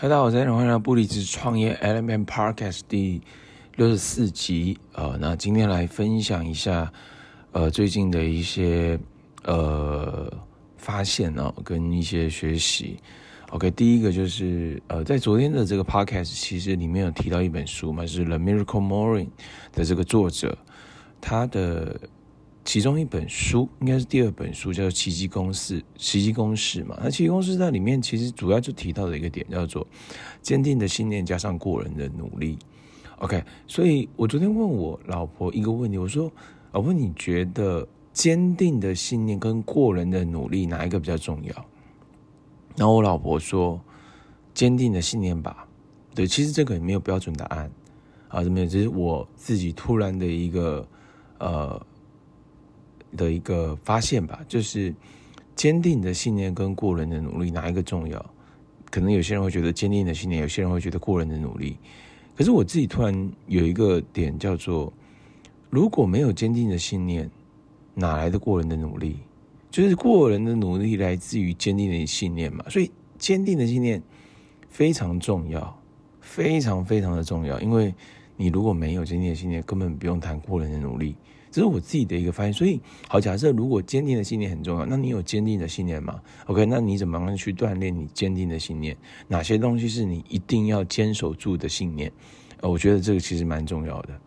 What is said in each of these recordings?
大家好，欢迎来到不离职创业 Element Podcast 第六十四集。呃，那今天来分享一下，呃，最近的一些呃发现哦，跟一些学习。OK，第一个就是呃，在昨天的这个 Podcast 其实里面有提到一本书嘛，是 The Miracle Morning 的这个作者，他的。其中一本书应该是第二本书，叫做《奇迹公式》。奇迹公式嘛，那奇迹公式在里面其实主要就提到的一个点叫做坚定的信念加上过人的努力。OK，所以我昨天问我老婆一个问题，我说：“老婆，你觉得坚定的信念跟过人的努力哪一个比较重要？”然后我老婆说：“坚定的信念吧。”对，其实这个也没有标准答案啊，没有，只是我自己突然的一个呃。的一个发现吧，就是坚定的信念跟过人的努力哪一个重要？可能有些人会觉得坚定的信念，有些人会觉得过人的努力。可是我自己突然有一个点叫做：如果没有坚定的信念，哪来的过人的努力？就是过人的努力来自于坚定的信念嘛。所以坚定的信念非常重要，非常非常的重要。因为你如果没有坚定的信念，根本不用谈过人的努力。这是我自己的一个发现，所以好，假设如果坚定的信念很重要，那你有坚定的信念吗？OK，那你怎么样去锻炼你坚定的信念？哪些东西是你一定要坚守住的信念？呃，我觉得这个其实蛮重要的。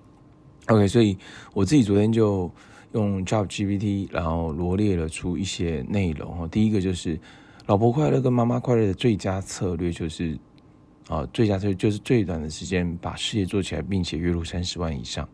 OK，所以我自己昨天就用 ChatGPT，然后罗列了出一些内容。第一个就是老婆快乐跟妈妈快乐的最佳策略就是啊，最佳就是最短的时间把事业做起来，并且月入三十万以上。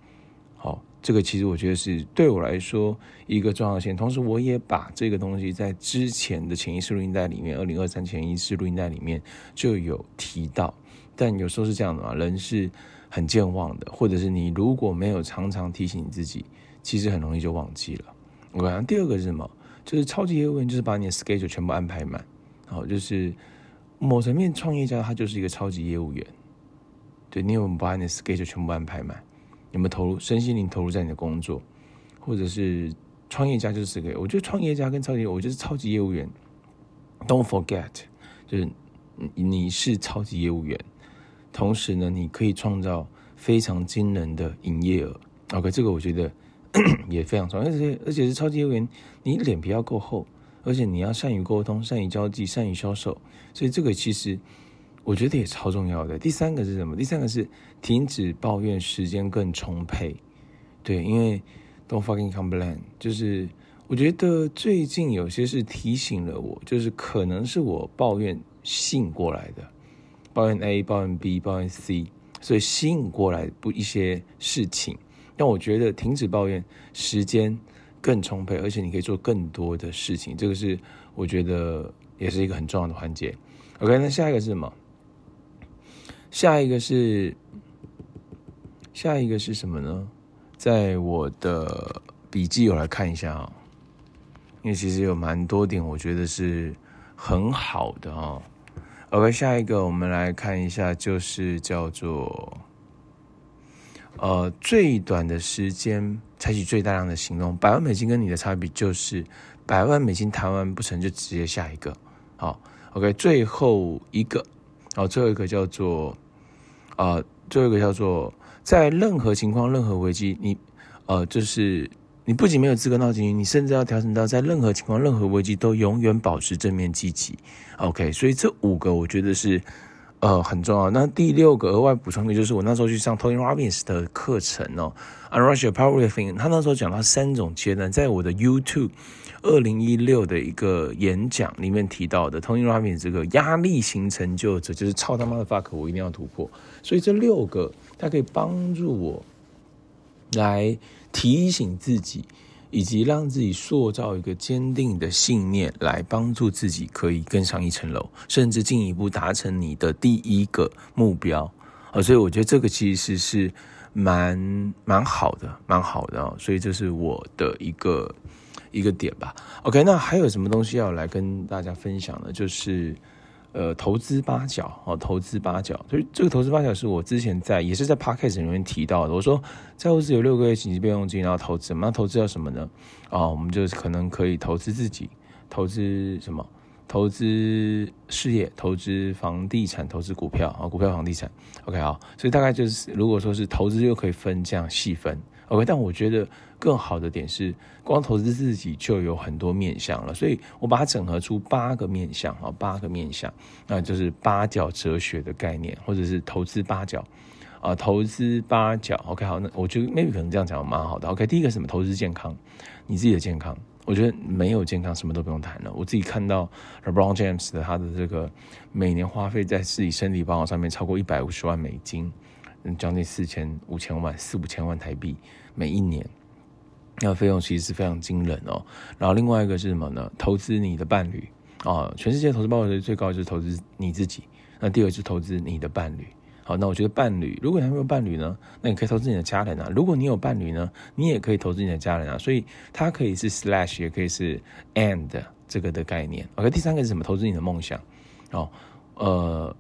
好。这个其实我觉得是对我来说一个重要性，同时我也把这个东西在之前的潜意识录音带里面，二零二三潜意识录音带里面就有提到。但有时候是这样的嘛，人是很健忘的，或者是你如果没有常常提醒你自己，其实很容易就忘记了。我讲第二个是什么？就是超级业务员，就是把你的 schedule 全部安排满。好，就是某层面创业家他就是一个超级业务员，对，你有没有把你的 schedule 全部安排满？有没有投入身心灵投入在你的工作，或者是创业家就是这个？我觉得创业家跟超级，我觉得超级业务员，Don't forget，就是你是超级业务员，同时呢，你可以创造非常惊人的营业额。OK，这个我觉得 也非常重要，而且而且是超级业务员，你脸皮要够厚，而且你要善于沟通、善于交际、善于销售，所以这个其实。我觉得也超重要的。第三个是什么？第三个是停止抱怨，时间更充沛。对，因为 Don't fucking complain，就是我觉得最近有些事提醒了我，就是可能是我抱怨吸引过来的，抱怨 A，抱怨 B，抱怨 C，所以吸引过来不一些事情。但我觉得停止抱怨，时间更充沛，而且你可以做更多的事情。这个是我觉得也是一个很重要的环节。OK，那下一个是什么？下一个是，下一个是什么呢？在我的笔记我来看一下啊，因为其实有蛮多点，我觉得是很好的啊。OK，下一个我们来看一下，就是叫做呃最短的时间采取最大量的行动。百万美金跟你的差别就是百万美金谈完不成就直接下一个。好，OK，最后一个。然后最后一个叫做，呃，最后一个叫做，在任何情况、任何危机，你，呃，就是你不仅没有资格闹情绪，你甚至要调整到在任何情况、任何危机都永远保持正面积极。OK，所以这五个我觉得是，呃，很重要。那第六个额外补充的就是我那时候去上 Tony Robbins 的课程哦，Unleash Your Power Within，他那时候讲到三种阶段，在我的 YouTube。二零一六的一个演讲里面提到的，Tony Robbins 这个压力型成就者，就是操他妈的 fuck，我一定要突破。所以这六个，它可以帮助我来提醒自己，以及让自己塑造一个坚定的信念，来帮助自己可以更上一层楼，甚至进一步达成你的第一个目标。啊，所以我觉得这个其实是蛮蛮好的，蛮好的啊。所以这是我的一个。一个点吧，OK，那还有什么东西要来跟大家分享呢？就是，呃，投资八角哦，投资八角，所以这个投资八角是我之前在也是在 Podcast 里面提到的。我说，债务自由六个月紧急备用金，然后投资，那投资要什么呢？啊、哦，我们就可能可以投资自己，投资什么？投资事业、投资房地产、投资股票啊，股票、房地产。OK，好，所以大概就是，如果说是投资，又可以分这样细分。OK，但我觉得更好的点是，光投资自己就有很多面向了，所以我把它整合出八个面向啊，八个面向，那就是八角哲学的概念，或者是投资八角啊，投资八角。OK，好，那我觉得 maybe 可能这样讲蛮好的。OK，第一个什么？投资健康，你自己的健康，我觉得没有健康什么都不用谈了。我自己看到 LeBron James 的他的这个每年花费在自己身体保养上面超过一百五十万美金。将近四千五千万，四五千万台币每一年，那费用其实是非常惊人哦。然后另外一个是什么呢？投资你的伴侣啊，全世界投资报酬率最高就是投资你自己。那第二是投资你的伴侣。好，那我觉得伴侣，如果你还没有伴侣呢，那你可以投资你的家人啊。如果你有伴侣呢，你也可以投资你的家人啊。所以它可以是 slash，也可以是 and 这个的概念。OK，第三个是什么？投资你的梦想。哦，呃，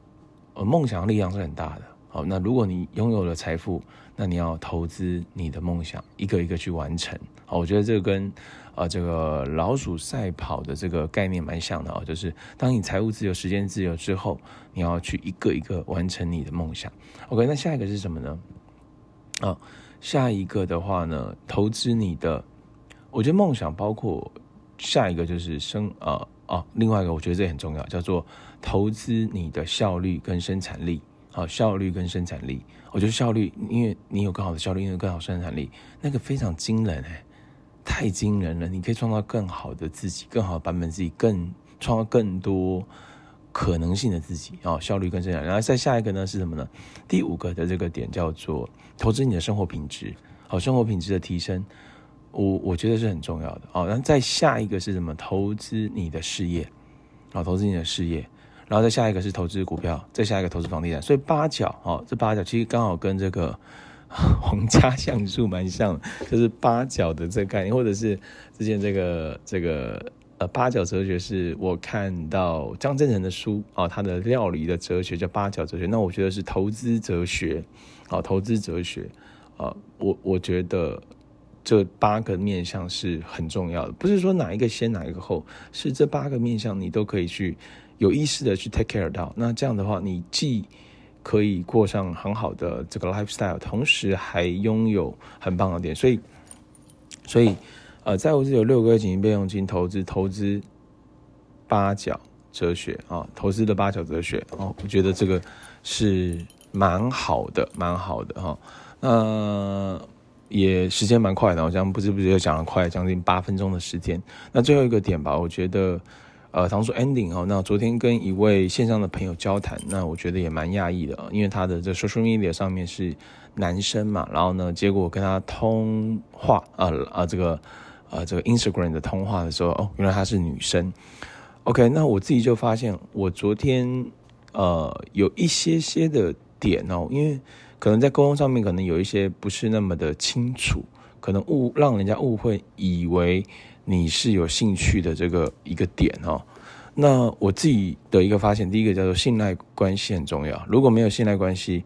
梦想力量是很大的。好，那如果你拥有了财富，那你要投资你的梦想，一个一个去完成。好，我觉得这个跟呃这个老鼠赛跑的这个概念蛮像的啊，就是当你财务自由、时间自由之后，你要去一个一个完成你的梦想。OK，那下一个是什么呢？啊，下一个的话呢，投资你的，我觉得梦想包括下一个就是生啊啊，另外一个我觉得这很重要，叫做投资你的效率跟生产力。好，效率跟生产力，我觉得效率，因为你有更好的效率，因为更好生产力，那个非常惊人哎，太惊人了！你可以创造更好的自己，更好的版本自己，更创造更多可能性的自己啊！效率跟生产力，然后再下一个呢是什么呢？第五个的这个点叫做投资你的生活品质，好，生活品质的提升，我我觉得是很重要的。哦，然后再下一个是什么？投资你的事业，好，投资你的事业。然后再下一个是投资股票，再下一个投资房地产，所以八角哦，这八角其实刚好跟这个 皇家橡树蛮像，就是八角的这个概念，或者是之前这个这个呃八角哲学，是我看到张真人的书啊、哦，他的料理的哲学叫八角哲学，那我觉得是投资哲学啊、哦，投资哲学啊、哦，我我觉得这八个面向是很重要的，不是说哪一个先哪一个后，是这八个面向你都可以去。有意识的去 take care 到，那这样的话，你既可以过上很好的这个 lifestyle，同时还拥有很棒的点。所以，所以，呃，在我这有六个月紧急备用金投资，投资八角哲学啊，投资的八角哲学哦，我觉得这个是蛮好的，蛮好的哈。那也时间蛮快的，我这样不知不觉讲了快将近八分钟的时间。那最后一个点吧，我觉得。呃，唐叔 ending 哦，那昨天跟一位线上的朋友交谈，那我觉得也蛮讶异的，因为他的这 social media 上面是男生嘛，然后呢，结果跟他通话啊啊，这个呃这个 Instagram 的通话的时候，哦，原来他是女生。OK，那我自己就发现，我昨天呃有一些些的点哦，因为可能在沟通上面可能有一些不是那么的清楚，可能误让人家误会以为。你是有兴趣的这个一个点哦，那我自己的一个发现，第一个叫做信赖关系很重要。如果没有信赖关系，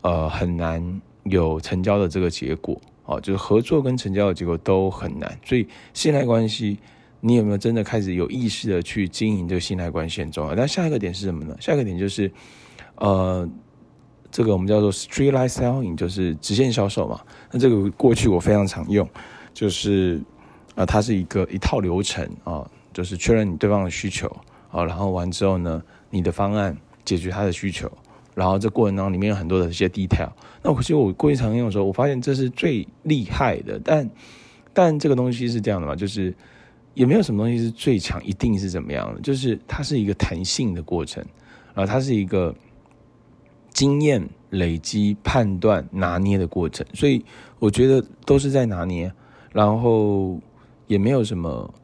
呃，很难有成交的这个结果哦，就是合作跟成交的结果都很难。所以信赖关系，你有没有真的开始有意识的去经营这个信赖关系很重要。那下一个点是什么呢？下一个点就是，呃，这个我们叫做 streetlight selling，就是直线销售嘛。那这个过去我非常常用，就是。啊，它是一个一套流程啊，就是确认你对方的需求啊，然后完之后呢，你的方案解决他的需求，然后这过程当中里面有很多的一些 detail。那我其实我过去常用的时候，我发现这是最厉害的，但但这个东西是这样的嘛，就是也没有什么东西是最强，一定是怎么样的，就是它是一个弹性的过程啊，它是一个经验累积、判断、拿捏的过程，所以我觉得都是在拿捏，然后。也没有什么，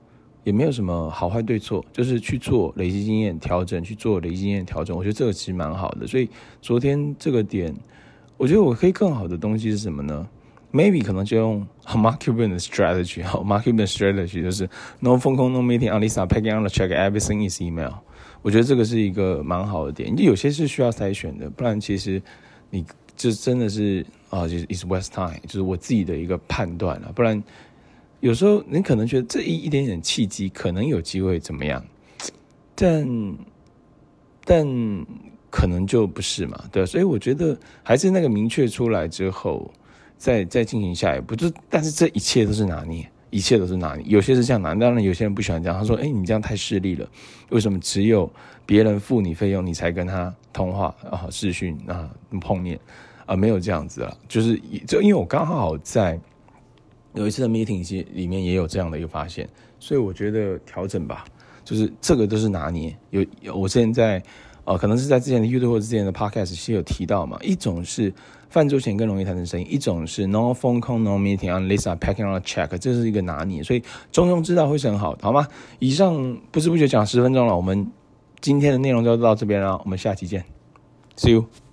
也没有什么好坏对错，就是去做累积经验调整，去做累积经验调整。我觉得这个其实蛮好的。所以昨天这个点，我觉得我可以更好的东西是什么呢？Maybe 可能就用 Mark Cuban 的 strategy，好，Mark Cuban strategy 就是 No phone call, no meeting, Alisa packing on the check, everything is email。我觉得这个是一个蛮好的点。就有些是需要筛选的，不然其实你就真的是啊，就是 is waste time，就是我自己的一个判断了，不然。有时候你可能觉得这一一点点契机可能有机会怎么样，但但可能就不是嘛，对，所以我觉得还是那个明确出来之后，再再进行下一步。就但是这一切都是拿捏，一切都是拿捏。有些是这样拿，当然有些人不喜欢这样。他说：“哎，你这样太势利了，为什么只有别人付你费用，你才跟他通话啊、视讯啊、碰面啊？没有这样子啊，就是就因为我刚好在有一次的 meeting 其里面也有这样的一个发现，所以我觉得调整吧。”就是这个都是拿捏，有我之前在，呃，可能是在之前的 YouTube 或者之前的 Podcast 其实有提到嘛。一种是饭桌前更容易产生声音，一种是 No phone call, no meeting unless I packing on a check，这是一个拿捏，所以中庸之道会是很好，好吗？以上不知不觉讲十分钟了，我们今天的内容就到这边了，我们下期见，See you。